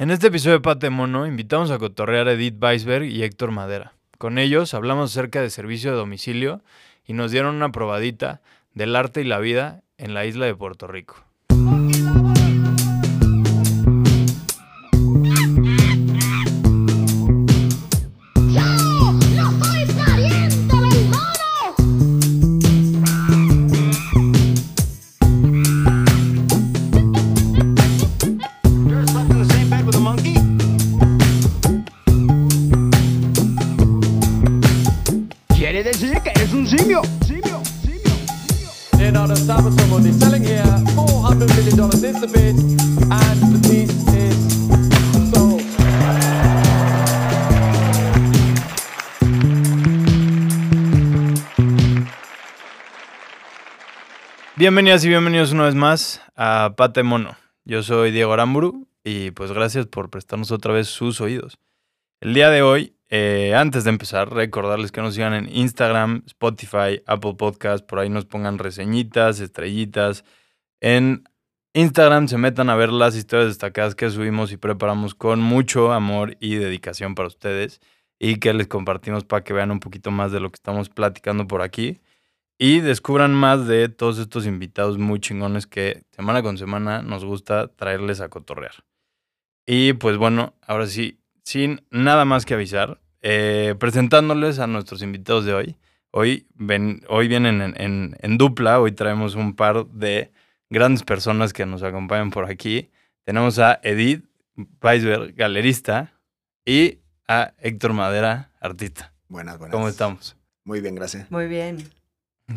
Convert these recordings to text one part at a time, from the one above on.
En este episodio de Pate Mono invitamos a cotorrear a Edith Weisberg y Héctor Madera. Con ellos hablamos acerca de servicio de domicilio y nos dieron una probadita del arte y la vida en la isla de Puerto Rico. Bienvenidas y bienvenidos una vez más a Pate Mono. Yo soy Diego Aramburu y pues gracias por prestarnos otra vez sus oídos. El día de hoy, eh, antes de empezar, recordarles que nos sigan en Instagram, Spotify, Apple Podcast, por ahí nos pongan reseñitas, estrellitas. En Instagram se metan a ver las historias destacadas que subimos y preparamos con mucho amor y dedicación para ustedes y que les compartimos para que vean un poquito más de lo que estamos platicando por aquí y descubran más de todos estos invitados muy chingones que semana con semana nos gusta traerles a cotorrear. Y pues bueno, ahora sí, sin nada más que avisar, eh, presentándoles a nuestros invitados de hoy. Hoy, ven, hoy vienen en, en- en dupla, hoy traemos un par de grandes personas que nos acompañan por aquí. Tenemos a Edith Weisberg, galerista, y a Héctor Madera, artista. Buenas, buenas. ¿Cómo estamos? Muy bien, gracias. Muy bien.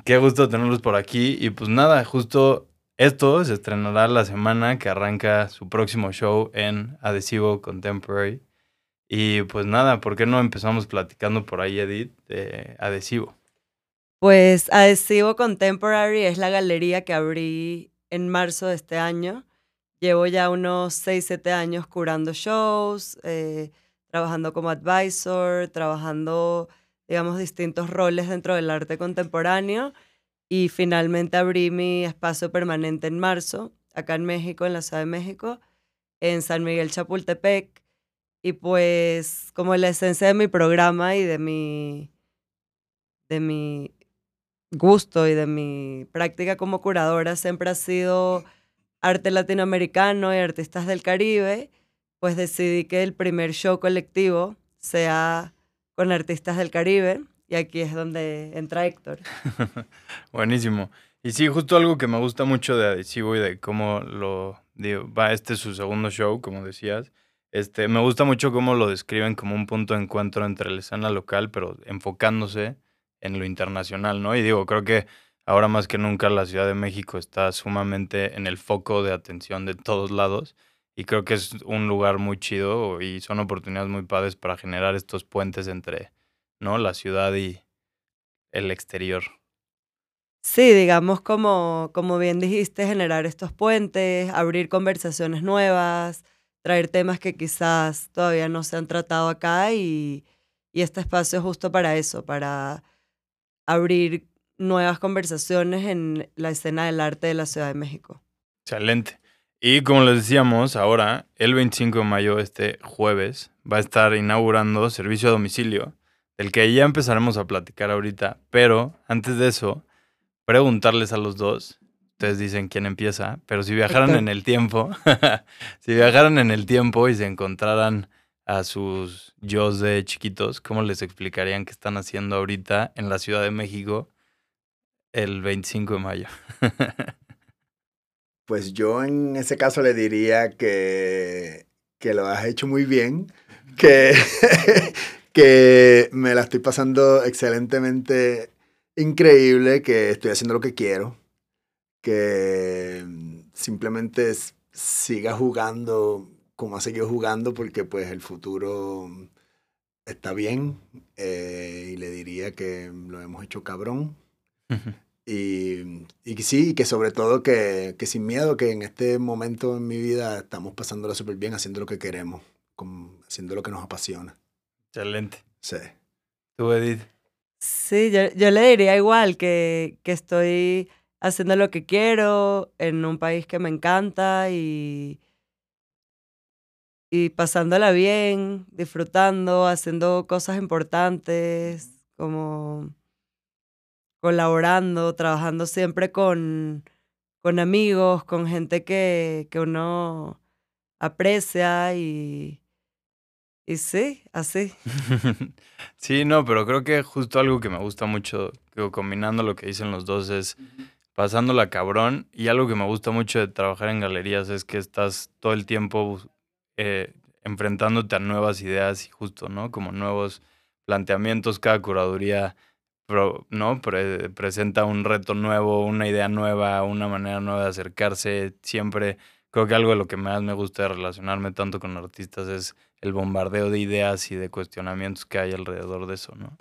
Qué gusto tenerlos por aquí. Y pues nada, justo esto se estrenará la semana que arranca su próximo show en Adhesivo Contemporary. Y pues nada, ¿por qué no empezamos platicando por ahí, Edith, de Adhesivo? Pues Adhesivo Contemporary es la galería que abrí en marzo de este año. Llevo ya unos 6, 7 años curando shows, eh, trabajando como advisor, trabajando, digamos, distintos roles dentro del arte contemporáneo. Y finalmente abrí mi espacio permanente en marzo, acá en México, en la Ciudad de México, en San Miguel Chapultepec. Y pues como la esencia de mi programa y de mi, de mi gusto y de mi práctica como curadora siempre ha sido arte latinoamericano y artistas del Caribe, pues decidí que el primer show colectivo sea con artistas del Caribe y aquí es donde entra Héctor. Buenísimo. Y sí, justo algo que me gusta mucho de Adhesivo y de cómo lo va, este es su segundo show, como decías. Este, me gusta mucho cómo lo describen como un punto de encuentro entre la escena local, pero enfocándose en lo internacional, ¿no? Y digo, creo que ahora más que nunca la Ciudad de México está sumamente en el foco de atención de todos lados. Y creo que es un lugar muy chido y son oportunidades muy padres para generar estos puentes entre, ¿no? La ciudad y el exterior. Sí, digamos como, como bien dijiste, generar estos puentes, abrir conversaciones nuevas, traer temas que quizás todavía no se han tratado acá y, y este espacio es justo para eso, para abrir nuevas conversaciones en la escena del arte de la Ciudad de México. Excelente. Y como les decíamos, ahora, el 25 de mayo, este jueves, va a estar inaugurando servicio a domicilio, del que ya empezaremos a platicar ahorita. Pero antes de eso, preguntarles a los dos, ustedes dicen quién empieza, pero si viajaran en el tiempo, si viajaran en el tiempo y se encontraran a sus yo de chiquitos, ¿cómo les explicarían qué están haciendo ahorita en la Ciudad de México el 25 de mayo? Pues yo en ese caso le diría que, que lo has hecho muy bien, que, que me la estoy pasando excelentemente increíble, que estoy haciendo lo que quiero, que mm, simplemente siga jugando como ha seguido jugando porque pues el futuro está bien eh, y le diría que lo hemos hecho cabrón. Y, y que sí, y que sobre todo que, que sin miedo, que en este momento en mi vida estamos pasándola súper bien, haciendo lo que queremos, con- haciendo lo que nos apasiona. Excelente. Sí. Tú, Edith. Sí, yo, yo le diría igual que, que estoy haciendo lo que quiero en un país que me encanta y, y pasándola bien, disfrutando, haciendo cosas importantes, como colaborando, trabajando siempre con, con amigos, con gente que, que uno aprecia y, y sí, así. sí, no, pero creo que justo algo que me gusta mucho, digo, combinando lo que dicen los dos, es pasándola cabrón. Y algo que me gusta mucho de trabajar en galerías es que estás todo el tiempo eh, enfrentándote a nuevas ideas y justo, ¿no? Como nuevos planteamientos. Cada curaduría, pro- ¿no? Pre- presenta un reto nuevo, una idea nueva, una manera nueva de acercarse. Siempre creo que algo de lo que más me gusta de relacionarme tanto con artistas es el bombardeo de ideas y de cuestionamientos que hay alrededor de eso, ¿no?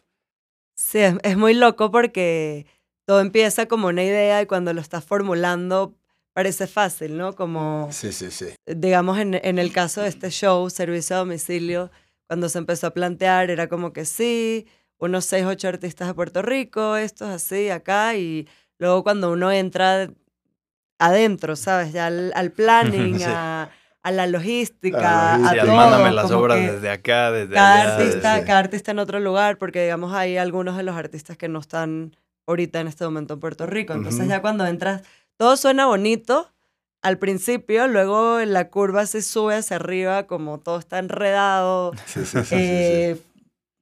Sí, es, es muy loco porque todo empieza como una idea y cuando lo estás formulando parece fácil, ¿no? Como, Sí, sí, sí. digamos, en, en el caso de este show, Servicio a Domicilio, cuando se empezó a plantear era como que sí, unos seis, ocho artistas de Puerto Rico, estos así, acá, y luego cuando uno entra adentro, ¿sabes? Ya al, al planning, Sí. a, a la logística, A la logística. todo. mándame las obras desde acá, desde cada allá. artista, cada artista en otro lugar, porque digamos hay algunos de los artistas que no están ahorita en este momento en Puerto Rico. Entonces ya cuando entras, todo suena bonito al principio, luego en la curva se sube hacia arriba, como todo está enredado. Sí, sí, sí, sí, sí. eh,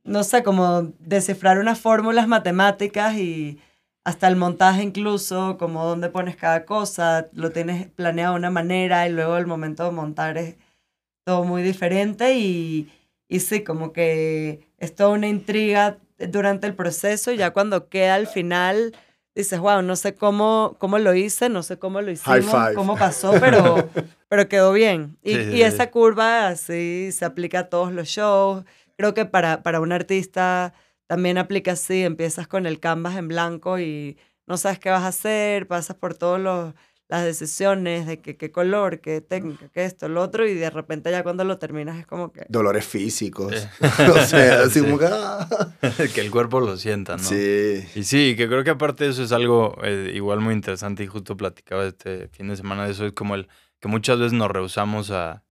No sé, como descifrar unas fórmulas matemáticas y hasta el montaje incluso, como dónde pones cada cosa, lo tienes planeado de una manera y luego el momento de montar es todo muy diferente y, y sí, como que es toda una intriga durante el proceso y ya cuando queda al final dices, wow, no sé cómo, cómo lo hice, no sé cómo lo hicimos, cómo pasó, pero, pero quedó bien. Y, Sí, sí, y sí. esa curva así se aplica a todos los shows. Creo que para, para un artista también aplica así, empiezas con el canvas en blanco y no sabes qué vas a hacer, pasas por todas las decisiones de qué color, qué técnica, qué esto, lo otro, y de repente ya cuando lo terminas es como que... Dolores físicos. Sí. o sea, así Sí. como que... ah. que el cuerpo lo sienta, ¿no? Sí. Y sí, que creo que aparte de eso es algo eh, igual muy interesante y justo platicaba este fin de semana de eso, es como el que muchas veces nos rehusamos a,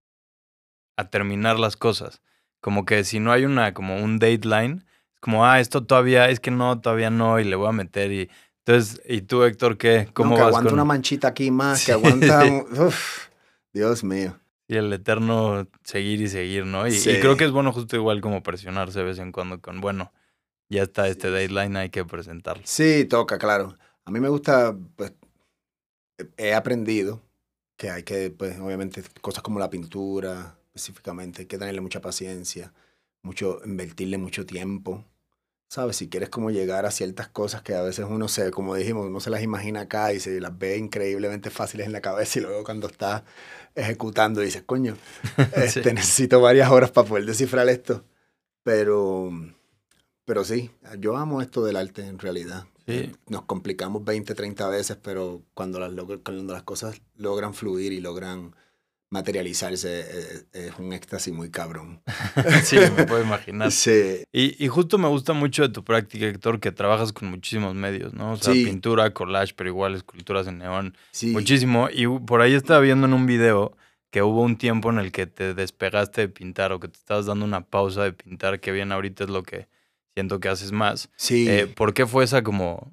a terminar las cosas. Como que si no hay una, como un deadline, es como, ah, esto todavía, es que no, todavía no, y le voy a meter y... Entonces, ¿y tú, Héctor, qué? ¿Cómo No, que vas aguanta con una manchita aquí más, Sí. que aguanta... uf, Dios mío. y el eterno seguir y seguir, ¿no? Y, y Sí. creo que es bueno justo igual como presionarse de vez en cuando con, bueno, ya está este deadline, hay que presentarlo. Sí, toca, claro. A mí me gusta, pues, he aprendido que hay que, pues, obviamente, cosas como la pintura, específicamente, hay que tenerle mucha paciencia, mucho, invertirle mucho tiempo. ¿Sabes? Si quieres como llegar a ciertas cosas que a veces uno se, como dijimos, uno se las imagina acá y se las ve increíblemente fáciles en la cabeza y luego cuando está ejecutando dices, coño, este, necesito varias horas para poder descifrar esto. Pero, pero sí, yo amo esto del arte en realidad. Sí. Nos complicamos 20, 30 veces, pero cuando las, cuando las cosas logran fluir y logran materializarse, eh, es un éxtasis muy cabrón. sí, me puedo imaginar. Sí, Y, y justo me gusta mucho de tu práctica, Héctor, que trabajas con muchísimos medios, ¿no? O sea, Sí. pintura, collage, pero igual esculturas en neón, sí. muchísimo. Y por ahí estaba viendo en un video que hubo un tiempo en el que te despegaste de pintar o que te estabas dando una pausa de pintar, que bien ahorita es lo que siento que haces más. Sí. Eh, ¿Por qué fue esa como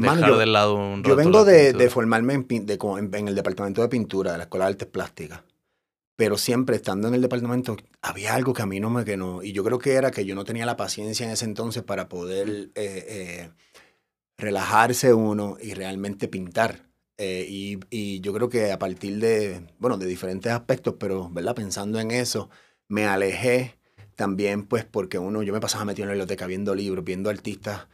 Pues, dejar yo- de lado un rato Yo vengo de, de formarme en, de en, en el departamento de pintura de la Escuela de Artes Plásticas. Pero siempre estando en el departamento había algo que a mí no me que no. Y yo creo que era que yo no tenía la paciencia en ese entonces para poder eh, eh, relajarse uno y realmente pintar. Eh, y, y yo creo que a partir de, bueno, de diferentes aspectos, pero, ¿verdad? Pensando en eso, me alejé también, pues, porque uno, yo me pasaba metido en la biblioteca viendo libros, viendo artistas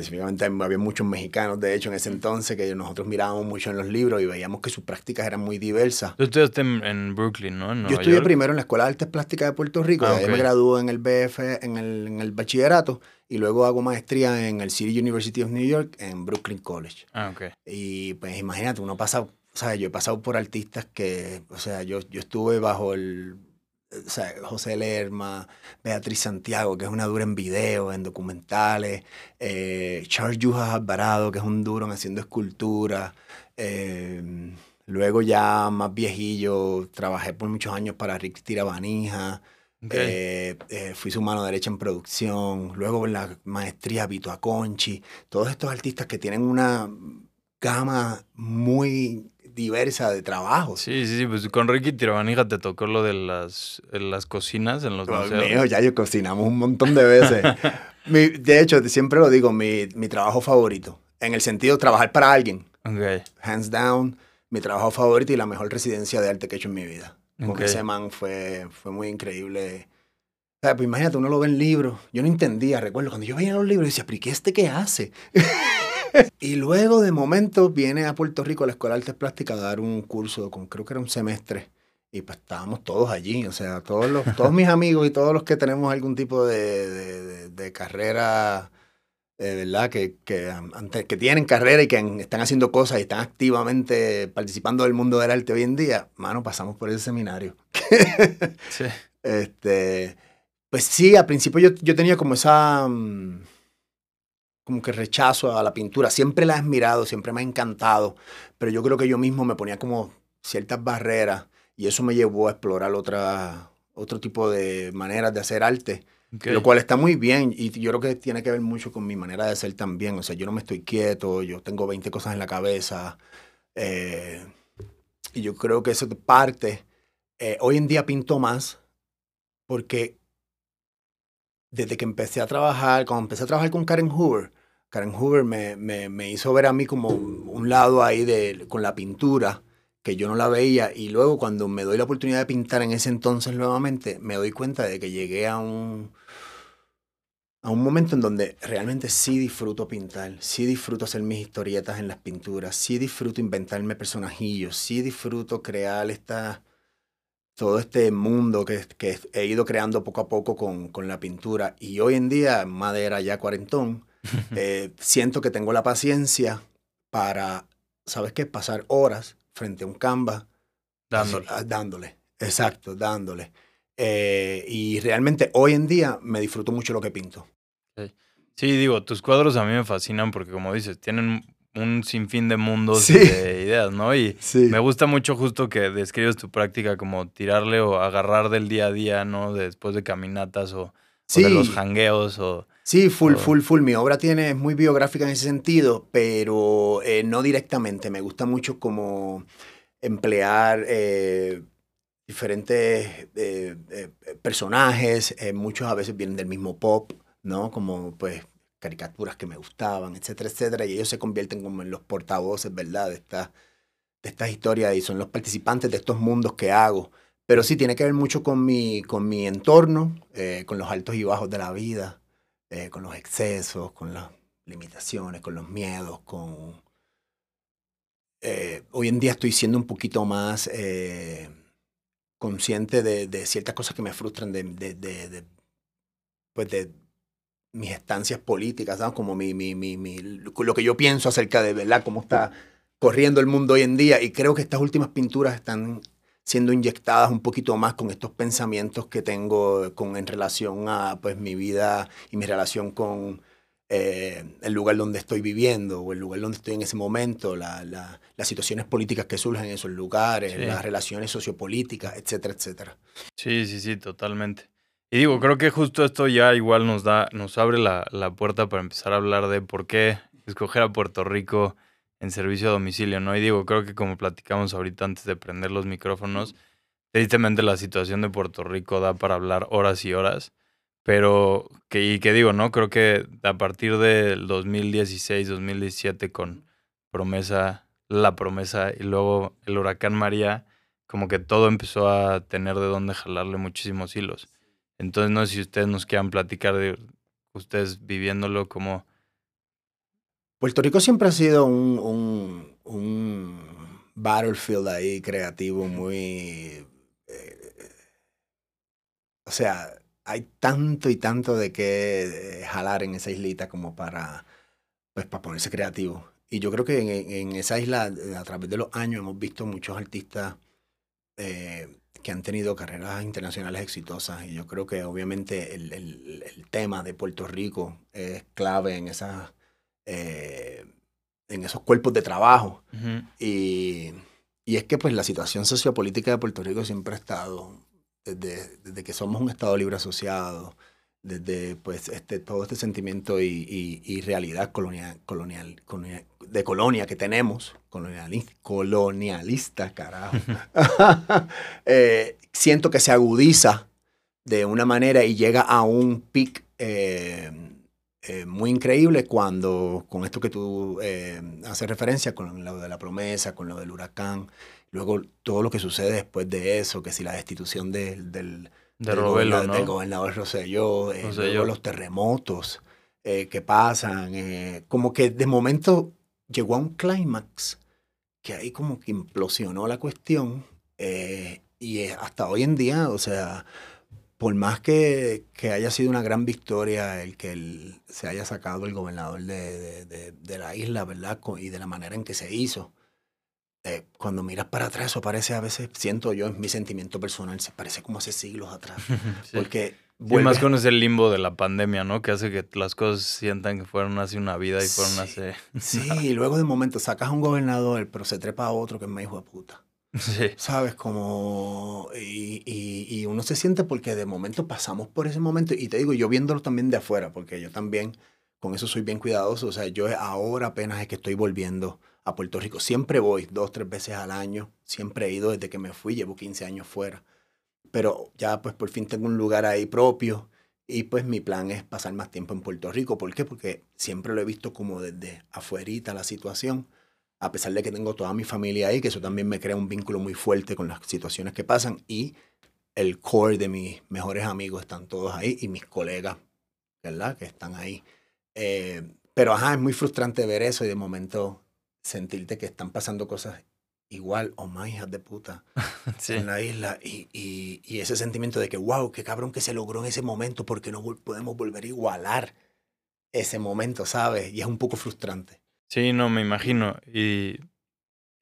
específicamente había muchos mexicanos, de hecho, en ese entonces, que nosotros mirábamos mucho en los libros y veíamos que sus prácticas eran muy diversas. Tú estudiaste en, en Brooklyn, ¿no? En Yo estudié York. primero en la Escuela de Artes Plásticas de Puerto Rico, Ah, ahí me gradué en el BF, en el, en el bachillerato, y luego hago maestría en el City University of New York, en Brooklyn College. Ah, ok. Y pues imagínate, uno pasa, o sea, yo he pasado por artistas que, o sea, yo, yo estuve bajo el, o sea, José Lerma, Beatriz Santiago, que es una dura en video, en documentales, eh, Charles Yujas Alvarado, que es un duro en haciendo escultura, eh, Luego ya más viejillo, trabajé por muchos años para Rick Tirabanija. Eh, fui su mano derecha en producción. Luego en la maestría Vito Aconchi. Todos estos artistas que tienen una gama muy diversa de trabajos. Sí, sí, sí, pues con Ricky Tirabanija te tocó lo de las, las cocinas en los Dios museos. mío, ya yo cocinamos un montón de veces. Mi- de hecho, siempre lo digo, mi, mi trabajo favorito. En el sentido de trabajar para alguien. Ok. Hands down, mi trabajo favorito y la mejor residencia de arte que he hecho en mi vida. Con Ok. ese man fue, fue muy increíble. O sea, pues imagínate, uno lo ve en libros. Yo no entendía, recuerdo, cuando yo veía los libros, decía, pero ¿y qué este qué hace? y luego, de momento, viene a Puerto Rico a la Escuela de Artes Plásticas a dar un curso, con, creo que era un semestre. Y pues estábamos todos allí, o sea, todos, los, todos mis amigos y todos los que tenemos algún tipo de, de- de- de carrera, eh, ¿verdad? Que, que, um, que tienen carrera y que están haciendo cosas y están activamente participando del mundo del arte hoy en día, mano, pasamos por ese seminario. Sí. Este, pues sí, al principio yo, yo tenía como esa, mm, como que rechazo a la pintura. Siempre la he admirado, siempre me ha encantado, pero yo creo que yo mismo me ponía como ciertas barreras y eso me llevó a explorar otra, otro tipo de maneras de hacer arte, ok. lo cual está muy bien y yo creo que tiene que ver mucho con mi manera de ser también. O sea, yo no me estoy quieto, yo tengo 20 cosas en la cabeza eh, y yo creo que eso es parte. Eh, hoy en día pinto más porque desde que empecé a trabajar, cuando empecé a trabajar con Karen Hoover, Karen Hoover me, me, me hizo ver a mí como un lado ahí de, con la pintura que yo no la veía y luego cuando me doy la oportunidad de pintar en ese entonces nuevamente, me doy cuenta de que llegué a un, a un momento en donde realmente sí disfruto pintar, sí disfruto hacer mis historietas en las pinturas, sí disfruto inventarme personajillos, sí disfruto crear esta, todo este mundo que, que he ido creando poco a poco con, con la pintura. Y hoy en día, madera ya cuarentón, eh, siento que tengo la paciencia para, ¿sabes qué? Pasar horas frente a un canvas Dándole. Ah, Dándole, exacto, dándole. Eh, y realmente hoy en día me disfruto mucho lo que pinto. Sí, digo, tus cuadros a mí me fascinan porque, como dices, tienen un sinfín de mundos Sí. y de ideas, ¿no? Y Sí. me gusta mucho justo que describes tu práctica como tirarle o agarrar del día a día, ¿no? Después de caminatas o, o de los jangueos o... Sí, full, full, full. Mi obra tiene, es muy biográfica en ese sentido, pero eh, no directamente. Me gusta mucho como emplear eh, diferentes eh, personajes. muchos a veces vienen del mismo pop, ¿no? Como pues caricaturas que me gustaban, etcétera, etcétera. Y ellos se convierten como en los portavoces, ¿verdad? De, esta, de estas historias y son los participantes de estos mundos que hago. Pero sí, tiene que ver mucho con mi, con mi entorno, con los altos y bajos de la vida eh, con los excesos, con las limitaciones, con los miedos, con... eh, hoy en día estoy siendo un poquito más eh, consciente de, ciertas cosas que me frustran de, pues de mis estancias políticas, ¿sabes? Como mi, mi, mi, mi- lo que yo pienso acerca de, ¿verdad? Cómo está corriendo el mundo hoy en día. Y creo que estas últimas pinturas están siendo inyectadas un poquito más con estos pensamientos que tengo con, en relación a pues, mi vida y mi relación con eh, el lugar donde estoy viviendo o el lugar donde estoy en ese momento, la- la- las situaciones políticas que surgen en esos lugares, Sí. las relaciones sociopolíticas, etcétera, etcétera. Sí, sí, sí, totalmente. Y digo, creo que justo esto ya igual nos da, nos abre la, la puerta para empezar a hablar de por qué escoger a Puerto Rico en servicio a domicilio, ¿no? Y digo, creo que como platicamos ahorita antes de prender los micrófonos, tristemente la situación de Puerto Rico da para hablar horas y horas, pero que, y que digo, ¿no? Creo que a partir del 2016, 2017 con promesa, la promesa y luego el huracán María, como que todo empezó a tener de dónde jalarle muchísimos hilos. Entonces, no sé si ustedes nos quieran platicar de ustedes viviéndolo como... Puerto Rico siempre ha sido un, un, un battlefield ahí creativo muy... eh, o sea, hay tanto y tanto de qué eh, jalar en esa islita como para, pues, para ponerse creativo. Y yo creo que en, en esa isla, eh, a través de los años, hemos visto muchos artistas eh, que han tenido carreras internacionales exitosas. Y yo creo que obviamente el, el- el tema de Puerto Rico es clave en esas eh, en esos cuerpos de trabajo. Y, y es que pues la situación sociopolítica de Puerto Rico siempre ha estado, desde, desde que somos un Estado libre asociado, desde pues este, todo este sentimiento y, y- y realidad colonial, colonial, colonial- de colonia que tenemos, colonialista, colonialista, carajo, eh, siento que se agudiza de una manera y llega a un pic eh, eh, muy increíble cuando, con esto que tú eh, haces referencia, con lo de la promesa, con lo del huracán, luego todo lo que sucede después de eso, que si la destitución del, del, De del Robelo, goberna- ¿no? del gobernador Rosselló, eh, Rosselló. luego los terremotos eh, que pasan, eh, como que de momento llegó a un clímax que ahí como que implosionó la cuestión y hasta hoy en día, o sea, por más que, que haya sido una gran victoria el que el- se haya sacado el gobernador de, de- de- de la isla, ¿verdad? Y de la manera en que se hizo. eh, cuando miras para atrás, eso parece a veces, siento yo, en mi sentimiento personal, se parece como hace siglos atrás. Sí. Porque vuelve- más con ese limbo de la pandemia, ¿no? Que hace que las cosas sientan que fueron hace una vida y fueron Sí. hace... Sí, y luego de momento sacas a un gobernador, pero se trepa a otro que es más hijo de puta. Sí. ¿Sabes? Como. Y, y- uno se siente porque de momento pasamos por ese momento. Y te digo, yo viéndolo también de afuera, porque yo también con eso soy bien cuidadoso. O sea, yo ahora apenas es que estoy volviendo a Puerto Rico. Siempre voy dos, tres veces al año. Siempre he ido desde que me fui. Llevo 15 años fuera. Pero ya, pues por fin tengo un lugar ahí propio. Y pues mi plan es pasar más tiempo en Puerto Rico. ¿Por qué? Porque siempre lo he visto como desde afuerita la situación a pesar de que tengo toda mi familia ahí, que eso también me crea un vínculo muy fuerte con las situaciones que pasan y el core de mis mejores amigos están todos ahí y mis colegas, ¿verdad? Que están ahí. Eh, pero ajá, es muy frustrante ver eso y de momento sentirte que están pasando cosas igual o más hijas de puta Sí. en la isla y, y- y ese sentimiento de que, wow, qué cabrón que se logró en ese momento porque no podemos volver a igualar ese momento, ¿sabes? Y es un poco frustrante. Sí, no, me imagino. Y,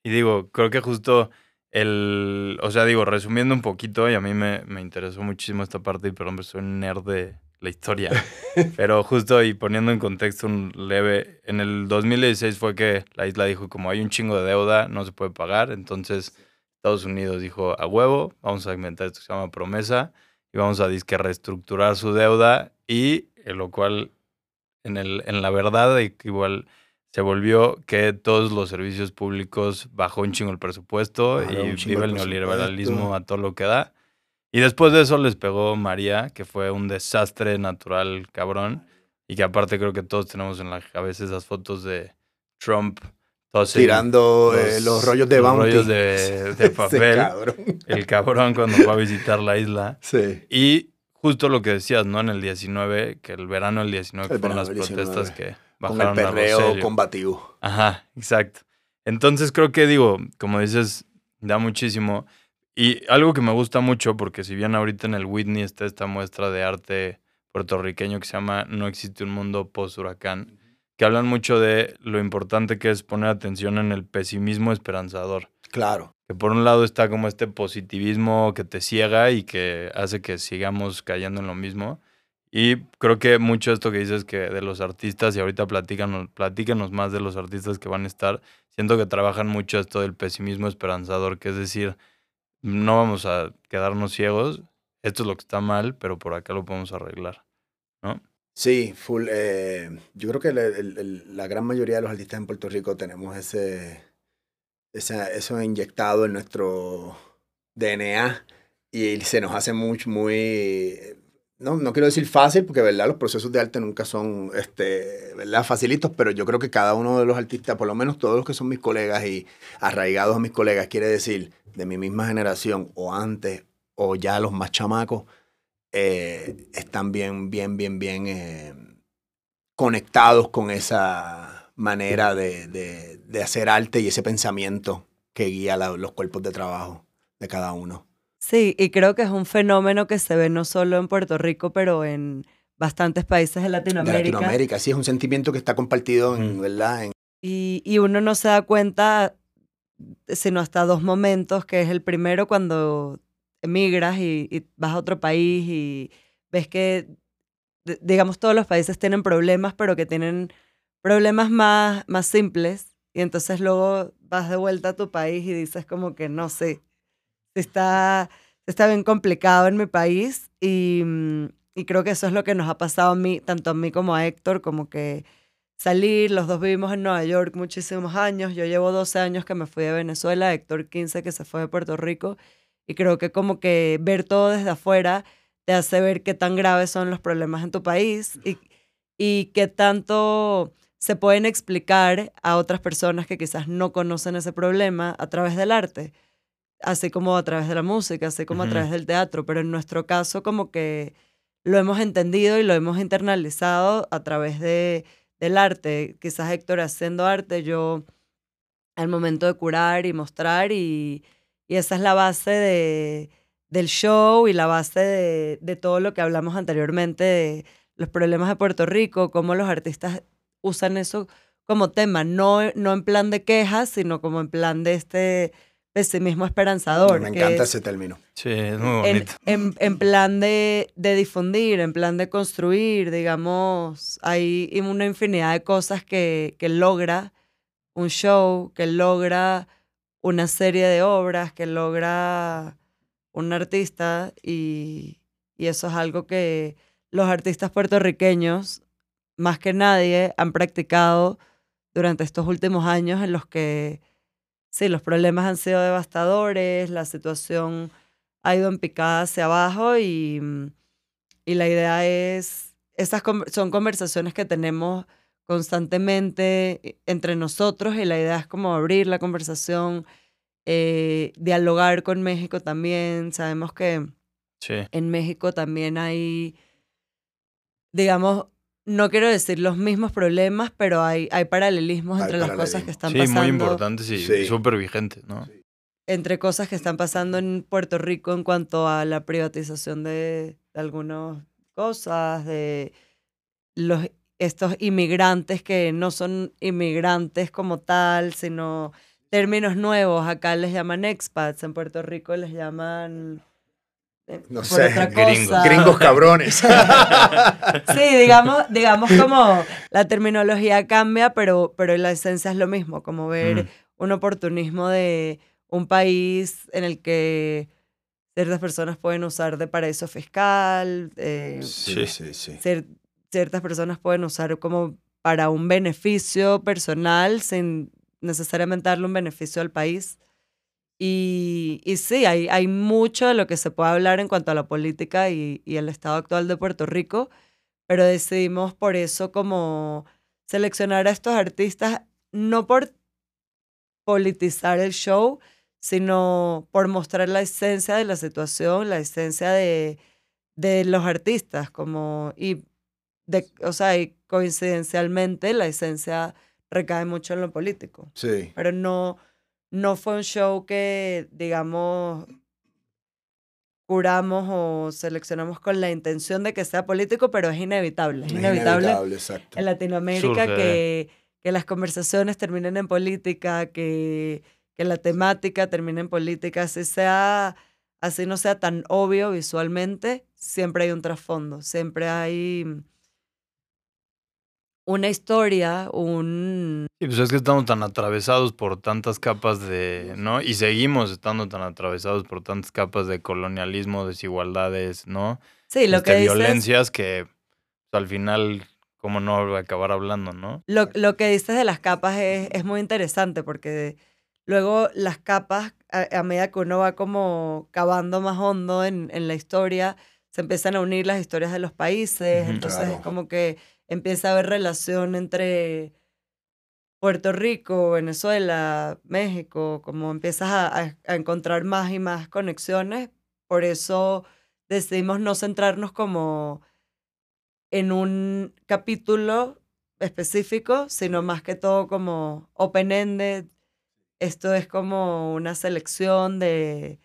y digo, creo que justo el, o sea, digo, resumiendo un poquito, y a mí me, me interesó muchísimo esta parte, y perdón, pero soy un nerd de la historia, pero justo y poniendo en contexto un leve, en el 2016 fue que la isla dijo, como hay un chingo de deuda, no se puede pagar, entonces Estados Unidos dijo, a huevo, vamos a inventar esto que se llama promesa, y vamos a disque reestructurar su deuda, y en lo cual, en, el, en la verdad, igual se volvió que todos los servicios públicos bajó un chingo el presupuesto Claro, y vive el neoliberalismo a todo lo que da. Y después de eso les pegó María, que fue un desastre natural cabrón. Y que aparte creo que todos tenemos en la cabeza esas fotos de Trump tirando eh, los rollos de los bounty. rollos de, papel. cabrón. el cabrón cuando fue a visitar la isla. Sí. Y justo lo que decías, ¿no? En el 19, que el verano del 19 El fueron las protestas 19, que Con el perreo combativo. Ajá, exacto. Entonces creo que digo, como dices, da muchísimo. Y algo que me gusta mucho, porque si bien ahorita en el Whitney está esta muestra de arte puertorriqueño que se llama No existe un mundo post-huracán, que hablan mucho de lo importante que es poner atención en el pesimismo esperanzador. Claro. Que por un lado está como este positivismo que te ciega y que hace que sigamos cayendo en lo mismo. Y creo que mucho esto que dices que de los artistas, y ahorita platícanos, platícanos más de los artistas que van a estar, siento que trabajan mucho esto del pesimismo esperanzador, que es decir, no vamos a quedarnos ciegos, esto es lo que está mal, pero por acá lo podemos arreglar. Sí, full. eh, yo creo que la, gran mayoría de los artistas en Puerto Rico tenemos ese, esa- eso inyectado en nuestro DNA y se nos hace mucho, muy... No, no quiero decir fácil, porque verdad los procesos de arte nunca son este, ¿verdad? facilitos, pero yo creo que cada uno de los artistas, por lo menos todos los que son mis colegas y arraigados a mis colegas, quiere decir de mi misma generación o antes o ya los más chamacos, eh, están bien, bien, bien, bien eh, conectados con esa manera de, de- de hacer arte y ese pensamiento que guía los cuerpos de trabajo de cada uno. Sí, y creo que es un fenómeno que se ve no solo en Puerto Rico, pero en bastantes países de De Latinoamérica. Latinoamérica, sí, es un sentimiento que está compartido en. ¿verdad? En- Y, y uno no se da cuenta sino hasta dos momentos, que es el primero cuando emigras y, y vas a otro país y ves que, digamos, todos los países tienen problemas, pero que tienen problemas más, más simples y entonces luego vas de vuelta a tu país y dices como que no sé, está, está bien complicado en mi país y, mm, y creo que eso es lo que nos ha pasado a mí, tanto a mí como a Héctor, como que salir, los dos vivimos en Nueva York muchísimos años, yo llevo 12 años que me fui de Venezuela, Héctor 15 que se fue de Puerto Rico y creo que como que ver todo desde afuera te hace ver qué tan graves son los problemas en tu país y, y qué tanto se pueden explicar a otras personas que quizás no conocen ese problema a través del arte, así como a través de la música, así como a través del teatro, pero en nuestro caso como que lo hemos entendido y lo hemos internalizado a través de, del arte. Quizás Héctor haciendo arte, yo al momento de curar y mostrar y, y esa es la base de, del show y la base de, de todo lo que hablamos anteriormente de los problemas de Puerto Rico, cómo los artistas usan eso como tema, no, no en plan de quejas, sino como en plan de este pesimismo esperanzador. Me encanta es ese término. Sí, es muy en, bonito. en- en plan de, de difundir, en plan de construir, digamos, hay una infinidad de cosas que, que logra un show, que logra una serie de obras, que logra un artista y, y eso es algo que los artistas puertorriqueños, más que nadie, han practicado durante estos últimos años en los que, sí, los problemas han sido devastadores, la situación ha ido en picada hacia abajo y, y la idea es, esas con- son conversaciones que tenemos constantemente eh, entre nosotros y la idea es como abrir la conversación, eh, dialogar con México también. Sabemos que Sí. en México también hay, digamos, no quiero decir los mismos problemas, pero hay, hay paralelismos Hay entre las cosas que están Sí, pasando. muy importantes y Sí. súper vigentes, ¿no? entre cosas que están pasando en Puerto Rico en cuanto a la privatización de, de algunas cosas, de los estos inmigrantes que no son inmigrantes como tal, sino términos nuevos. Acá les llaman expats, en Puerto Rico les llaman eh, No por sé, otra gringos. cosa. Gringos cabrones. Sí, digamos, digamos como la terminología cambia, pero, pero la esencia es lo mismo, como ver Mm. un oportunismo de un país en el que ciertas personas pueden usar de paraíso fiscal, eh, Sí, sí, sí. cier- ciertas personas pueden usar como para un beneficio personal sin necesariamente darle un beneficio al país. Y, y sí, hay, hay mucho de lo que se puede hablar en cuanto a la política y, y el estado actual de Puerto Rico, pero decidimos por eso como seleccionar a estos artistas, no por politizar el show, sino por mostrar la esencia de la situación, la esencia de, de los artistas, como, y, de, o sea, y coincidencialmente la esencia recae mucho en lo político, Sí. pero no, no fue un show que, digamos, curamos o seleccionamos con la intención de que sea político, pero es inevitable, es Es inevitable exacto. en Latinoamérica Surge. que, que las conversaciones terminen en política, que, que la temática termine en política, así sea, así no sea tan obvio visualmente, siempre hay un trasfondo, siempre hay una historia, un... Y pues es que estamos tan atravesados por tantas capas de, ¿no? Y seguimos estando tan atravesados por tantas capas de colonialismo, desigualdades, ¿no? Sí, lo Este, que dices, violencias que pues, al final, ¿cómo no acabar hablando, no? lo, lo que dices de las capas es, es muy interesante porque luego las capas, a, a medida que uno va como cavando más hondo en, en la historia, se empiezan a unir las historias de los países, entonces Claro. es como que empieza a haber relación entre Puerto Rico, Venezuela, México, como empiezas a, encontrar más y más conexiones, por eso decidimos no centrarnos como en un capítulo específico, sino más que todo como open-ended. Esto es como una selección de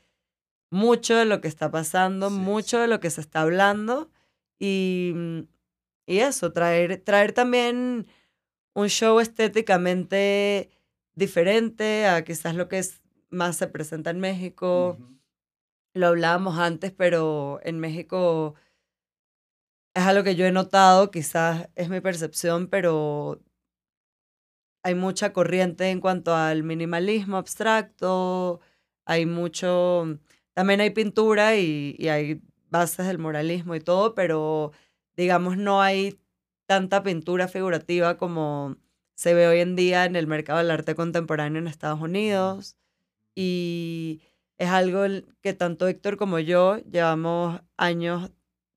mucho de lo que está pasando, Sí, mucho de lo que se está hablando y, y eso, traer, traer también un show estéticamente diferente a quizás lo que es, más se presenta en México. Lo hablábamos antes, pero en México es algo que yo he notado, quizás es mi percepción, pero hay mucha corriente en cuanto al minimalismo abstracto, hay mucho, también hay pintura y, y hay bases del muralismo y todo, pero digamos no hay tanta pintura figurativa como se ve hoy en día en el mercado del arte contemporáneo en Estados Unidos. Y es algo que tanto Héctor como yo llevamos años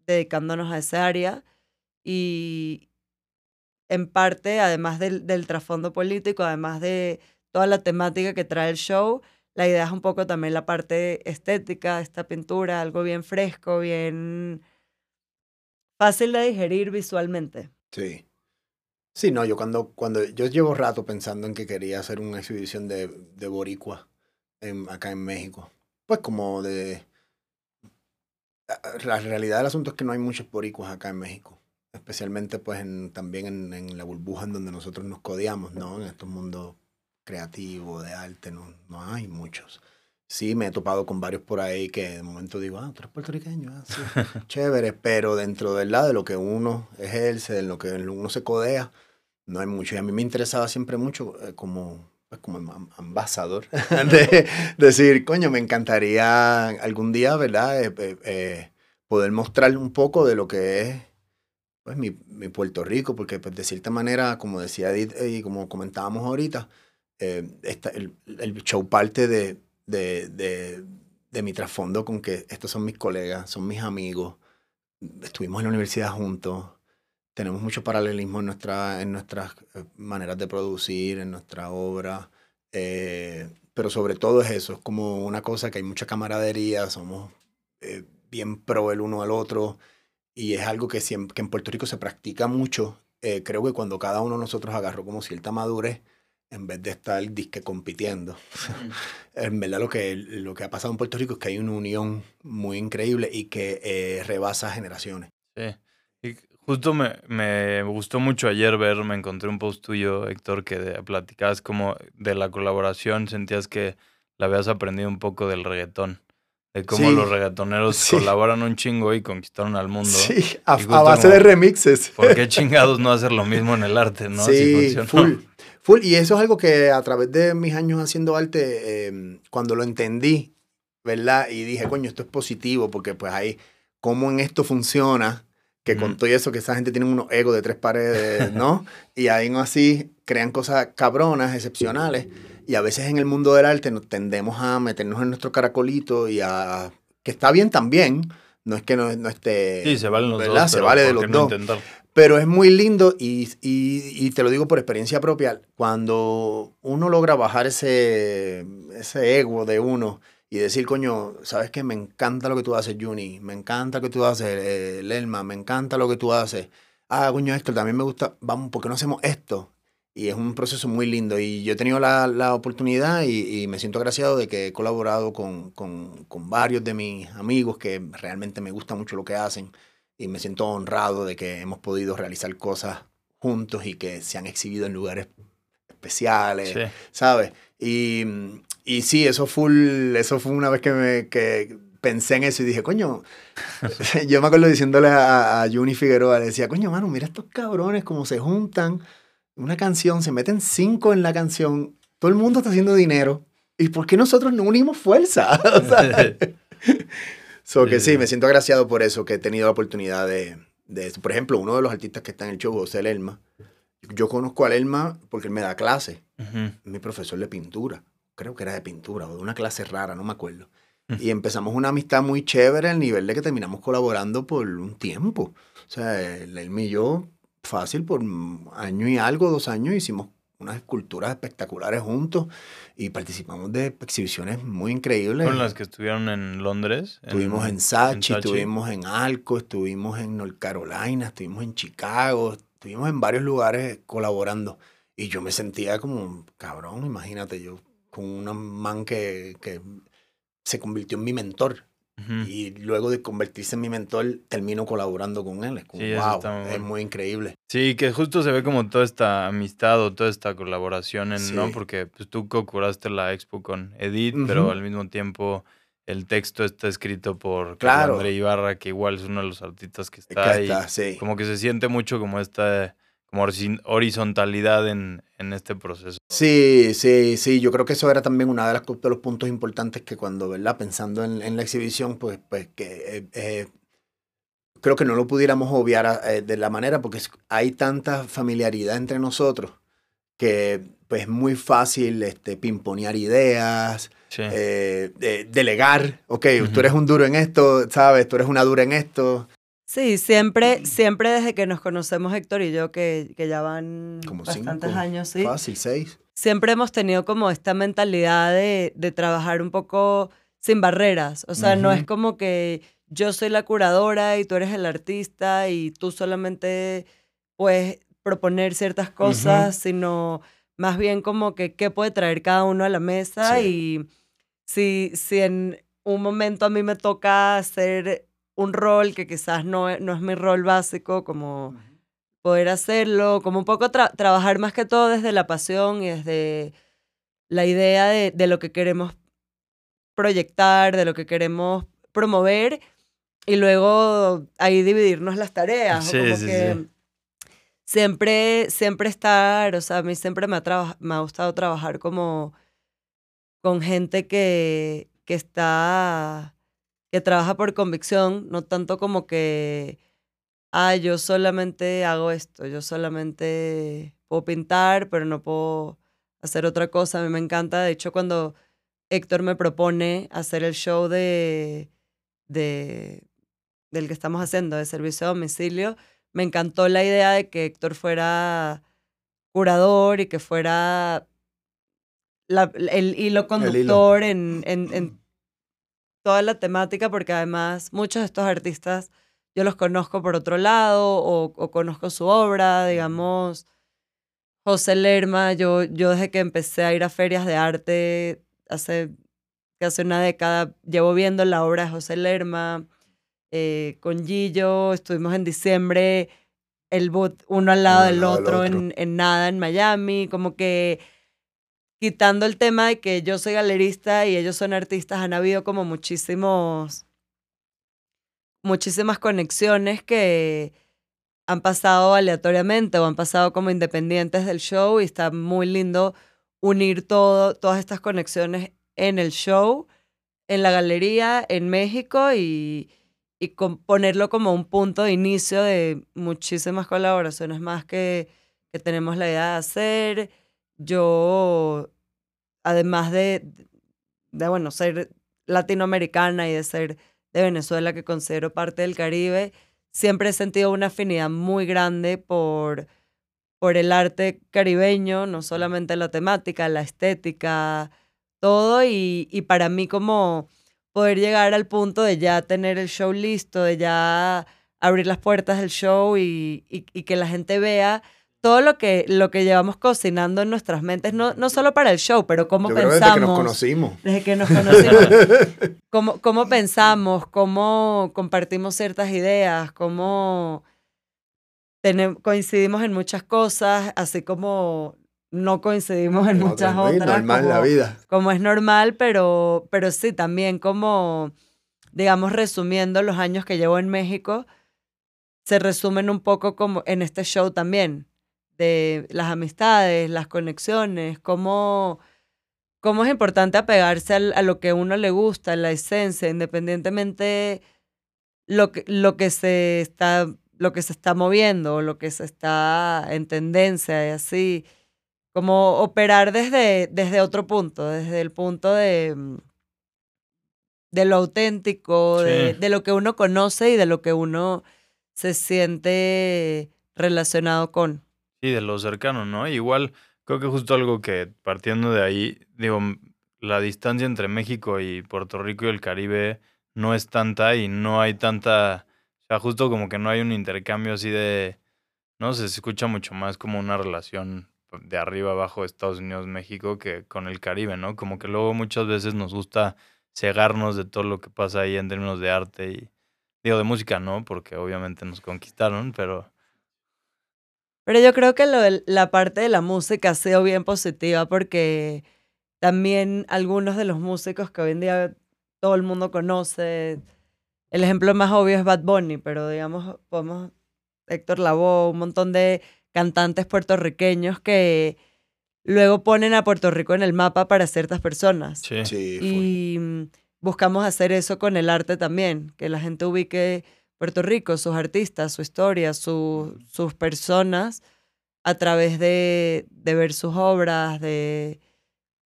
dedicándonos a esa área y en parte, además del, del trasfondo político, además de toda la temática que trae el show, la idea es un poco también la parte estética esta pintura, algo bien fresco, bien fácil de digerir visualmente. Sí. Sí, no, yo cuando, cuando yo llevo rato pensando en que quería hacer una exhibición de, de boricua en- acá en México. Pues como de... La realidad del asunto es que no hay muchos boricuas acá en México. Especialmente pues en, también en, en la burbuja en donde nosotros nos codeamos, ¿no? En estos mundos creativos, de arte, no, no hay muchos. Sí, me he topado con varios por ahí que de momento digo, ah, tú eres puertorriqueño, ah, sí, chévere, pero dentro del lado de lo que uno ejerce, de lo que uno se codea, no hay mucho. Y a mí me interesaba siempre mucho eh, como, pues, como am- ambasador de decir, coño, me encantaría algún día, ¿verdad? Eh, eh, eh, poder mostrar un poco de lo que es pues, mi, mi Puerto Rico, porque pues, de cierta manera, como decía Edith eh, y como comentábamos ahorita, eh, esta- el, el show parte de, de, de, de mi trasfondo con que estos son mis colegas, son mis amigos, estuvimos en la universidad juntos, tenemos mucho paralelismo en, nuestra, en nuestras eh, maneras de producir, en nuestra obra, eh, pero sobre todo es eso, es como una cosa que hay mucha camaradería, somos eh, bien pro el uno al otro. Y es algo que, siem- que en Puerto Rico se practica mucho. Creo que cuando cada uno de nosotros agarró como cierta madurez, en vez de estar disque compitiendo. en verdad lo que, lo que ha pasado en Puerto Rico es que hay una unión muy increíble y que eh, rebasa generaciones. Sí. Y justo me, me gustó mucho ayer ver, me encontré un post tuyo, Héctor, que de- platicabas como de la colaboración, sentías que la habías aprendido un poco del reggaetón. De cómo Sí. los reggaetoneros Sí. colaboran un chingo y conquistaron al mundo. Sí, a, base como- de remixes. ¿Por qué chingados no hacer lo mismo en el arte, no? Si Sí, funcionó. full. Full. Y eso es algo que a través de mis años haciendo arte, eh, cuando lo entendí, ¿verdad? Y dije, coño, esto es positivo, porque pues ahí, cómo en esto funciona, que con todo eso, que esa gente tiene unos egos de tres paredes, ¿no? y ahí no así crean cosas cabronas, excepcionales. Y a veces en el mundo del arte nos tendemos a meternos en nuestro caracolito y a... que está bien también, no es que no, no esté... Sí, se valen los ¿verdad? dos. Se vale de ¿por qué los no dos. intentar? Pero es muy lindo y, y, y te lo digo por experiencia propia, cuando uno logra bajar ese, ese ego de uno y decir, coño, sabes que me encanta lo que tú haces, Juni, me encanta lo que tú haces, eh, Lelma, me encanta lo que tú haces. Ah, coño, esto también me gusta, vamos, ¿por qué no hacemos esto? Y es un proceso muy lindo y yo he tenido la, la oportunidad y, y me siento agraciado de que he colaborado con, con, con varios de mis amigos que realmente me gusta mucho lo que hacen y me siento honrado de que hemos podido realizar cosas juntos y que se han exhibido en lugares especiales, Sí. ¿sabes? Y, y sí, eso full, eso fue una vez que, me, que pensé en eso y dije, coño, yo me acuerdo diciéndole a, a Juni Figueroa, le decía, coño, mano, mira estos cabrones cómo se juntan, una canción, se meten cinco en la canción, todo el mundo está haciendo dinero, ¿y por qué nosotros no unimos fuerza? So que Sí, sí. me siento agraciado por eso, que he tenido la oportunidad de, de. Por ejemplo, uno de los artistas que está en el show, José Elma, yo conozco a Elma porque él me da clase, es mi profesor de pintura, creo que era de pintura o de una clase rara, no me acuerdo. Y empezamos una amistad muy chévere al nivel de que terminamos colaborando por un tiempo. O sea, él, Elma y yo, fácil, por año y algo, dos años, hicimos unas esculturas espectaculares juntos y participamos de exhibiciones muy increíbles. Fueron las que estuvieron en Londres. Estuvimos en Sachi, Sachi. estuvimos en Alco, estuvimos en North Carolina, estuvimos en Chicago, estuvimos en varios lugares colaborando. Y yo me sentía como, cabrón, imagínate, yo con un man que, que se convirtió en mi mentor. Y luego de convertirse en mi mentor, termino colaborando con él. Es como, Sí, eso wow, muy es muy increíble. Sí, que justo se ve como toda esta amistad o toda esta colaboración, en, ¿no? Porque pues, tú co-curaste la expo con Edith, pero al mismo tiempo el texto está escrito por Claro. André Ibarra, que igual es uno de los artistas que está Acá ahí. está, sí. Como que se siente mucho como esta como horizon- horizontalidad en, en este proceso. Sí, sí, sí, yo creo que eso era también uno de, las, de los puntos importantes que cuando, ¿verdad? Pensando en, en la exhibición, pues, pues que eh, eh, creo que no lo pudiéramos obviar a- eh, de la manera porque hay tanta familiaridad entre nosotros que pues es muy fácil este, pimponear ideas, Sí. delegar, ok, Ujú. tú eres un duro en esto, ¿sabes? Tú eres una dura en esto, Sí, siempre, siempre desde que nos conocemos Héctor y yo, que, que ya van como bastantes cinco, años, sí. fácil, seis. siempre hemos tenido como esta mentalidad de, de trabajar un poco sin barreras. O sea, no es como que yo soy la curadora y tú eres el artista y tú solamente puedes proponer ciertas cosas, sino más bien como que qué puede traer cada uno a la mesa Sí. y si, si en un momento a mí me toca hacer un rol que quizás no, e- no es mi rol básico, como poder hacerlo, como un poco tra- trabajar más que todo desde la pasión y desde la idea de, de lo que queremos proyectar, de lo que queremos promover y luego ahí dividirnos las tareas. Sí, como sí, que sí. Siempre, siempre estar, o sea, a mí siempre me ha, me ha gustado trabajar como con gente que, que está, que trabaja por convicción, no tanto como que, ah, yo solamente hago esto, yo solamente puedo pintar, pero no puedo hacer otra cosa. A mí me encanta, de hecho, cuando Héctor me propone hacer el show de, de del que estamos haciendo, de servicio a domicilio, me encantó la idea de que Héctor fuera curador y que fuera la- el hilo conductor en, en, en toda la temática, porque además muchos de estos artistas yo los conozco por otro lado o, o conozco su obra, digamos, José Lerma, yo, yo desde que empecé a ir a ferias de arte hace casi una década, llevo viendo la obra de José Lerma, eh, con Gillo, estuvimos en diciembre, el boot uno al lado Uno al del lado del otro, otro. En, en nada en Miami, como que quitando el tema de que yo soy galerista y ellos son artistas, han habido como muchísimos, muchísimas conexiones que han pasado aleatoriamente o han pasado como independientes del show y está muy lindo unir todo, todas estas conexiones en el show, en la galería, en México y, y con- ponerlo como un punto de inicio de muchísimas colaboraciones más que, que tenemos la idea de hacer. Yo, además de, de, bueno, ser latinoamericana y de ser de Venezuela, que considero parte del Caribe, siempre he sentido una afinidad muy grande por, por el arte caribeño, no solamente la temática, la estética, todo. Y, y para mí como poder llegar al punto de ya tener el show listo, de ya abrir las puertas del show y, y- y que la gente vea todo lo que, lo que llevamos cocinando en nuestras mentes, no, no solo para el show, pero cómo Yo pensamos. desde que nos conocimos. Desde que nos conocimos. cómo, cómo pensamos, cómo compartimos ciertas ideas, cómo tenem- coincidimos en muchas cosas, así como no coincidimos en muchas sí, otras. Normal la como- vida. como es normal, pero, pero sí, también como, digamos, resumiendo los años que llevo en México, se resumen un poco como en este show también, de las amistades, las conexiones, cómo, cómo es importante apegarse al- a lo que a uno le gusta, la esencia, independientemente lo que, lo que se está lo que se está moviendo, lo que se está en tendencia y así como operar desde, desde otro punto, desde el punto de, mm, de lo auténtico, de lo que uno conoce y de lo que uno se siente relacionado con. Sí, de lo cercano, ¿no? Igual, creo que justo algo que partiendo de ahí, digo, la distancia entre México y Puerto Rico y el Caribe no es tanta y no hay tanta, o sea, justo como que no hay un intercambio así de, no se escucha mucho más como una relación de arriba abajo de Estados Unidos, México, que con el Caribe, ¿no? Como que luego muchas veces nos gusta cegarnos de todo lo que pasa ahí en términos de arte y, digo, de música, ¿no? Porque obviamente nos conquistaron, pero... Pero yo creo que lo la parte de la música ha sido bien positiva porque también algunos de los músicos que hoy en día todo el mundo conoce, el ejemplo más obvio es Bad Bunny, pero digamos, podemos, Héctor Lavoe, un montón de cantantes puertorriqueños que luego ponen a Puerto Rico en el mapa para ciertas personas. Sí. Sí. Y mm, buscamos hacer eso con el arte también, que la gente ubique Puerto Rico, sus artistas, su historia, su- sus personas, a través de, de ver sus obras, de,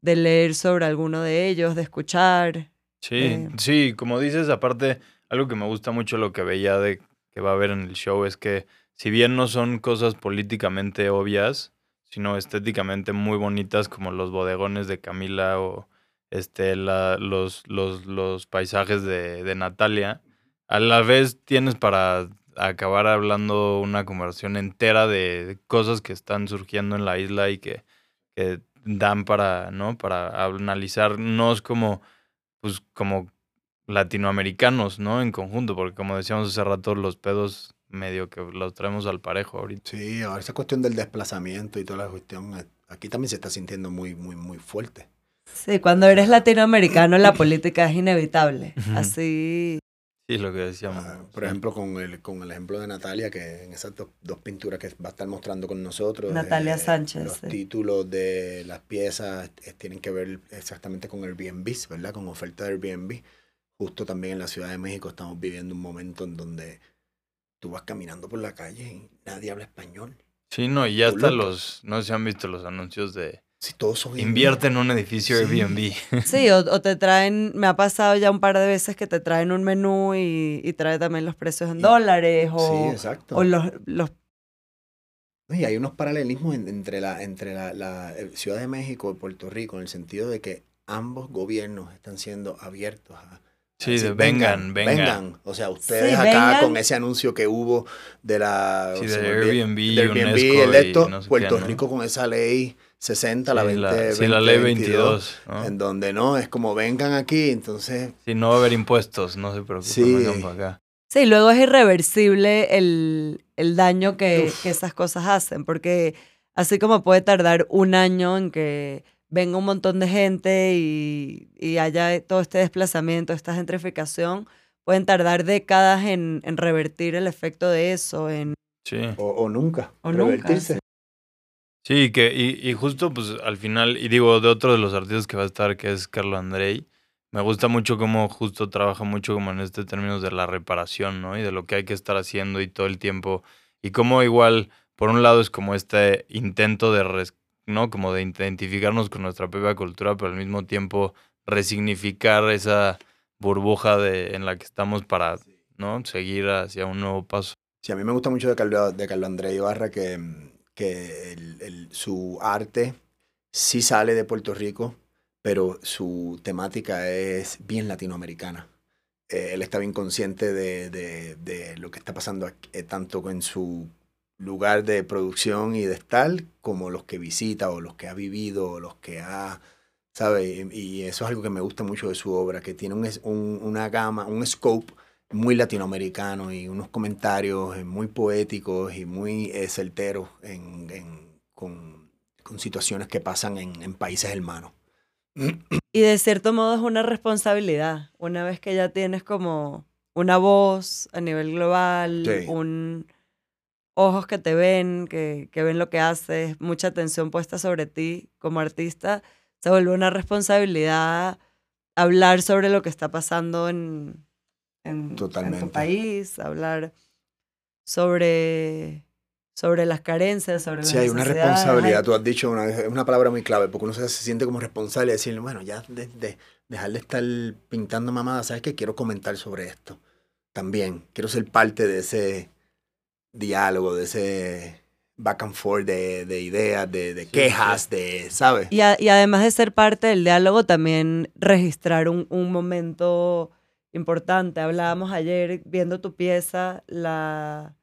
de leer sobre alguno de ellos, de escuchar. Sí, Eh. sí, como dices, aparte, algo que me gusta mucho lo que veía de que va a haber en el show es que si bien no son cosas políticamente obvias, sino estéticamente muy bonitas como los bodegones de Camila o este la- los, los, los paisajes de, de Natalia, a la vez tienes para acabar hablando una conversación entera de cosas que están surgiendo en la isla y que, que dan para, ¿no? Para analizarnos como pues como latinoamericanos, ¿no? En conjunto, porque como decíamos hace rato, los pedos medio que los traemos al parejo ahorita. Sí, ahora esa cuestión del desplazamiento y toda la cuestión, eh, aquí también se está sintiendo muy, muy, muy fuerte. Sí, cuando eres latinoamericano la política es inevitable. Así, Sí, lo que decíamos. Ah, por sí. ejemplo, con el, con el ejemplo de Natalia, que en esas dos, dos pinturas que va a estar mostrando con nosotros. Natalia eh, Sánchez, Los sí. títulos de las piezas eh, tienen que ver exactamente con Airbnb, ¿verdad? Con oferta de Airbnb. Justo también en la Ciudad de México estamos viviendo un momento en donde tú vas caminando por la calle y nadie habla español. Sí, no, y ya hasta Loco. los, no sé si han visto los anuncios de Si todos son invierte en un edificio Sí. Airbnb. sí, o, o te traen, me ha pasado ya un par de veces que te traen un menú y, y trae también los precios en Y- dólares Sí, o, exacto. o los, los Y hay unos paralelismos en- entre, la, entre la, la, eh, Ciudad de México y Puerto Rico, en el sentido de que ambos gobiernos están siendo abiertos a... a Sí, de decir, vengan, vengan. O sea, ustedes Sí, acá vengan. con ese anuncio que hubo de la... Sí, se de me olvida- Airbnb, de Airbnb, UNESCO el esto, y no sé qué, Puerto ¿no? Rico con esa ley 60, la Sí, 20, la, sí, la ley 2022, 22. ¿no? en donde no, es como vengan aquí, entonces... Sí, no va a haber impuestos, no se preocupen, Sí. vengan para acá. Sí, luego es irreversible el, el daño que, que esas cosas hacen, porque así como puede tardar un año en que venga un montón de gente y, y haya todo este desplazamiento, esta gentrificación, pueden tardar décadas en, en revertir el efecto de eso, en Sí. O, o nunca, O nunca, revertirse. Sí, que, y, y justo pues al final, y digo, de otro de los artistas que va a estar, que es Carlo Andrei, me gusta mucho cómo justo trabaja mucho como en este términos de la reparación, ¿no? Y de lo que hay que estar haciendo y todo el tiempo. Y cómo igual, por un lado es como este intento de, res- ¿no? Como de identificarnos con nuestra propia cultura, pero al mismo tiempo resignificar esa burbuja de, en la que estamos para, ¿no? Seguir hacia un nuevo paso. Sí, a mí me gusta mucho de Carlos, de Carlos Andrés Ibarra que, que el- el- su arte sí sale de Puerto Rico, pero su temática es bien latinoamericana. Eh, él está bien consciente de, de- de lo que está pasando eh, tanto en su lugar de producción y de estar, como los que visita o los que ha vivido o los que ha, ¿sabe? Y, eso es algo que me gusta mucho de su obra, que tiene un, un- una gama, un scope muy latinoamericano y unos comentarios eh, muy poéticos y muy eh, certeros en, en- con, con situaciones que pasan en, en países hermanos. Y de cierto modo es una responsabilidad. Una vez que ya tienes como una voz a nivel global, Sí. un ojos que te ven, que, que ven lo que haces, mucha atención puesta sobre ti como artista, se vuelve una responsabilidad hablar sobre lo que está pasando en, en, en tu país, hablar sobre, sobre las carencias, sobre las Sí, hay una responsabilidad, hay- tú has dicho una, una palabra muy clave, porque uno se, se siente como responsable de decirle, bueno, ya de, de- dejar de estar pintando mamadas, ¿sabes qué? Quiero comentar sobre esto también, quiero ser parte de ese diálogo, de ese back and forth de, de ideas, de, de quejas, de, ¿sabes? Y, a- y además de ser parte del diálogo, también registrar un, un momento importante. Hablábamos ayer, viendo tu pieza, la,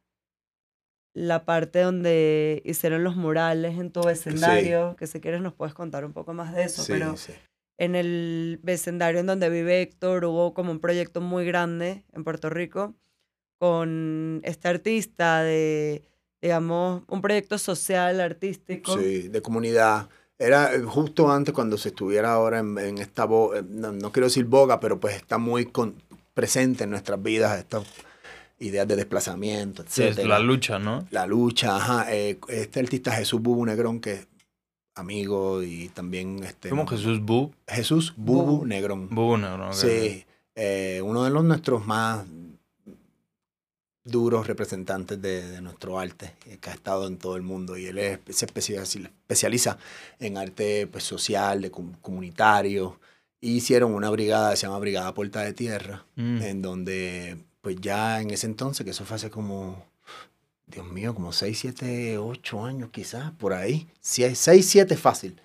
la parte donde hicieron los murales en tu vecindario, que si quieres nos puedes contar un poco más de eso, Sí, pero sí. en el vecindario en donde vive Héctor hubo como un proyecto muy grande en Puerto Rico con este artista de, digamos, un proyecto social, artístico. Sí, de comunidad. Era eh, justo antes cuando se estuviera ahora en, en esta, eh, no, no quiero decir boga, pero pues está muy con- presente en nuestras vidas esta, ideas de desplazamiento, Sí, etc. es la lucha, ¿no? La lucha, ajá. eh, este artista Jesús Bubu Negrón, que es amigo y también... Este, Como Jesús Bu. Jesús Bubu Bubu. Negrón. Bu, no, no, ok. Sí, eh, uno de los nuestros más duros representantes de, de nuestro arte, eh, que ha estado en todo el mundo. Y él es- se especializa, en arte pues, social, de com- comunitario. Y hicieron una brigada, se llama Brigada Puerta de Tierra, Mm. en donde, pues ya en ese entonces, que eso fue hace como, Dios mío, como 6, 7, 8 años quizás, por ahí. 6, 7 fácil.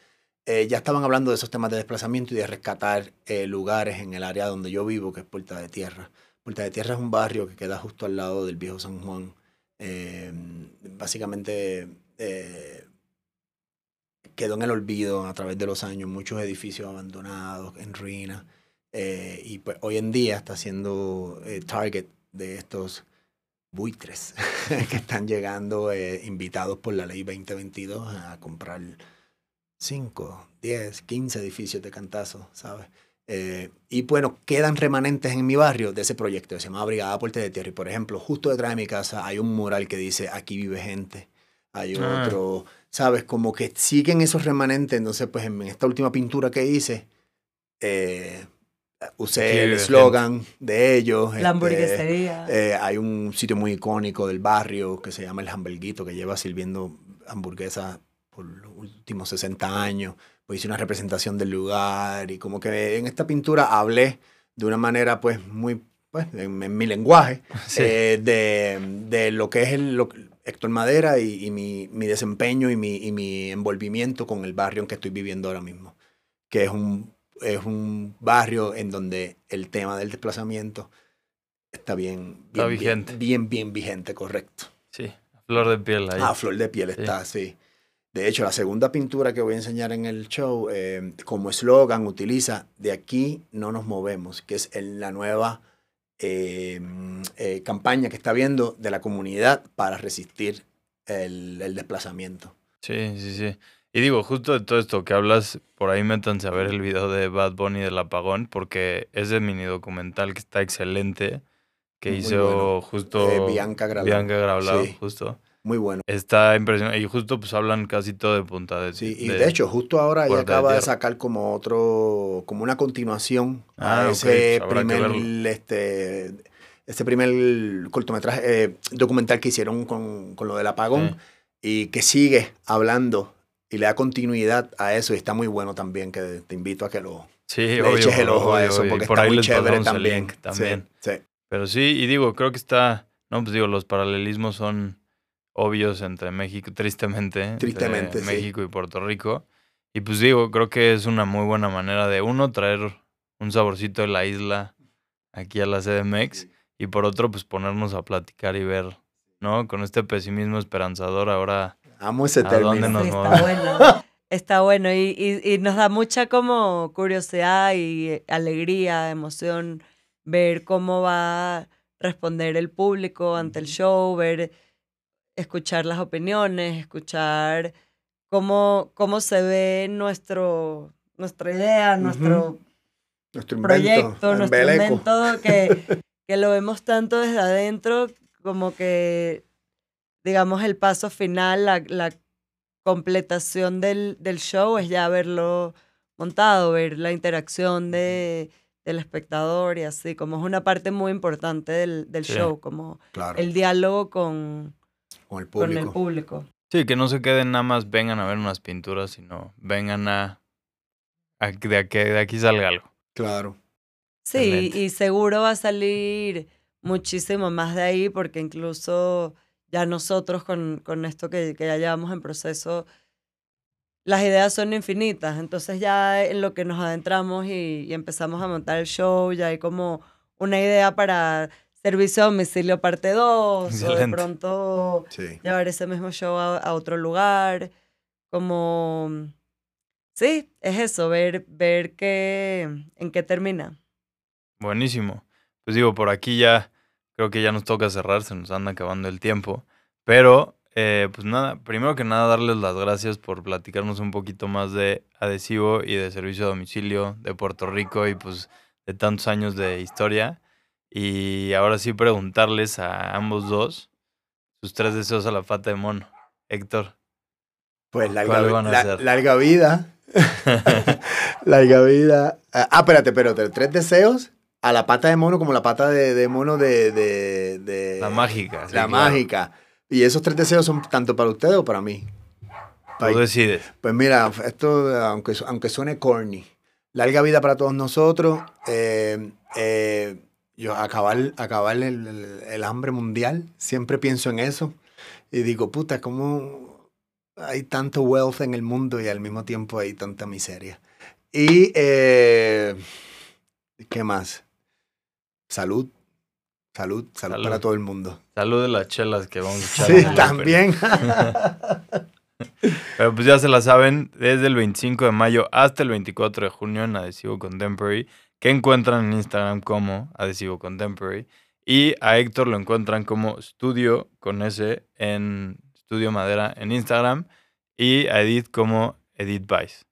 Eh, ya estaban hablando de esos temas de desplazamiento y de rescatar eh, lugares en el área donde yo vivo, que es Puerta de Tierra. Puerta de Tierra es un barrio que queda justo al lado del viejo San Juan. Eh, básicamente quedó en el olvido a través de los años, muchos edificios abandonados, en ruinas. eh, y pues hoy en día está siendo eh, target de estos buitres que están llegando eh, invitados por la ley 2022 a comprar 5, 10, 15 edificios de cantazo, ¿sabes? Eh, y bueno, quedan remanentes en mi barrio de ese proyecto que se llama Brigada Puerta de Tierra. Y por ejemplo, justo detrás de mi casa hay un mural que dice aquí vive gente. Hay Ah. otro, ¿sabes? Como que siguen esos remanentes. Entonces, pues en esta última pintura que hice, eh, Aquí usé vive el eslogan de ellos. La este, hamburguesería. eh, hay un sitio muy icónico del barrio que se llama El Hamburguito, que lleva sirviendo hamburguesas por los últimos 60 años. Pues hice una representación del lugar y como que en esta pintura hablé de una manera pues muy, pues en, en mi lenguaje, Sí. eh, de, de lo que es el, lo- Héctor Madera y, y mi, mi desempeño y mi, y mi envolvimiento con el barrio en que estoy viviendo ahora mismo, que es un, es un barrio en donde el tema del desplazamiento está bien, Está bien, vigente. bien, bien, bien vigente, correcto. Sí, flor de piel ahí. Ah, flor de piel Sí. está, sí. De hecho, la segunda pintura que voy a enseñar en el show, eh, como eslogan, utiliza de aquí no nos movemos, que es el- la nueva eh, eh, campaña que está viendo de la comunidad para resistir el, el desplazamiento. Sí, sí, sí. Y digo, justo de todo esto que hablas, por ahí métanse a ver el video de Bad Bunny del apagón, porque ese mini documental que está excelente, que Muy hizo bueno. justo Eh, Bianca Sí. justo. Muy bueno. Está impresionante. Y justo pues hablan casi todo de punta de Sí, y de, hecho, justo ahora ella de acaba de, sacar como otro, como una continuación Ah, a ok, ese pues primer, este, ese primer cortometraje, eh, documental que hicieron con, con lo del apagón y que sigue hablando y le da continuidad a eso y está muy bueno también, que te invito a que lo Sí, le obvio, eches el ojo a eso porque por está muy chévere también. link también. Sí, sí. Pero sí, y digo, creo que está, no, pues digo, los paralelismos son obvios entre México, tristemente, entre Tristemente, sí. México y Puerto Rico. Y pues digo, creo que es una muy buena manera de, uno, traer un saborcito de la isla aquí a la CDMX y por otro, pues ponernos a platicar y ver, ¿no? Con este pesimismo esperanzador ahora. Amo ese ¿A dónde nos Sí, está bueno. Está bueno y, y- y nos da mucha como curiosidad y eh, alegría, emoción ver cómo va a responder el público ante el show, ver, escuchar las opiniones, escuchar cómo, cómo se ve nuestro, nuestra idea, nuestro Nuestro invento, proyecto, nuestro embeleco. invento, que, que lo vemos tanto desde adentro, como que, digamos, el paso final, la, la completación del, del show es ya verlo montado, ver la interacción de, del espectador y así, como es una parte muy importante del, del Sí. show, como Claro, el diálogo con, con el con público. el público. Sí, que no se queden nada más, vengan a ver unas pinturas, sino vengan a, de, aquí, de aquí salga algo. Claro. Sí, Excelente. y seguro va a salir muchísimo más de ahí porque incluso ya nosotros con, con esto que, que ya llevamos en proceso, las ideas son infinitas. Entonces ya en lo que nos adentramos y, y empezamos a montar el show, ya hay como una idea para servicio a domicilio parte 2 o de pronto Sí. llevar ese mismo show a, a otro lugar. Como, sí, es eso, ver, ver qué, en qué termina. Buenísimo. Pues digo, por aquí ya creo que ya nos toca cerrar, se nos anda acabando el tiempo. Pero, eh, pues nada, primero que nada, darles las gracias por platicarnos un poquito más de adhesivo y de servicio a domicilio de Puerto Rico y pues de tantos años de historia. Y ahora sí preguntarles a ambos dos sus tres deseos a la pata de mono. Héctor. Pues larga, ¿Cuál vi- van a la- larga vida. larga vida. Ah, espérate, espérate. Tres deseos a la pata de mono como la pata de, de mono de, de, de- La mágica. sí, la claro. mágica. Y esos tres deseos son tanto para ustedes o para mí. Tú decides. Pues mira, esto, aunque, aunque suene corny, larga vida para todos nosotros. eh, eh, yo acabar, acabar el, el- el hambre mundial, siempre pienso en eso. Y digo, puta, ¿cómo hay tanto wealth en el mundo y al mismo tiempo hay tanta miseria? Y, eh, ¿qué más? Salud. Salud, salud, Salud. para todo el mundo. Salud de las chelas que vamos a echar. Sí, también. Pero pues ya se la saben, desde el 25 de mayo hasta el 24 de junio en Adhesivo Contemporary, que encuentran en Instagram como Adhesivo Contemporary. Y a Héctor lo encuentran como Studio con S en Studio Madera en Instagram. Y a Edith como Edith Vice.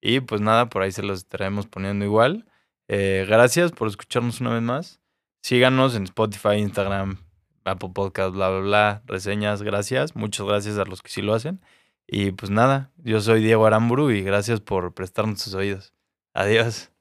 Y pues nada, por ahí se los estaremos poniendo igual. Eh, gracias por escucharnos una vez más. Síganos en Spotify, Instagram, Apple Podcast, bla, bla, bla. Reseñas, gracias. Muchas gracias a los que sí lo hacen. Y pues nada, yo soy Diego Aramburu y gracias por prestarnos sus oídos. Adiós.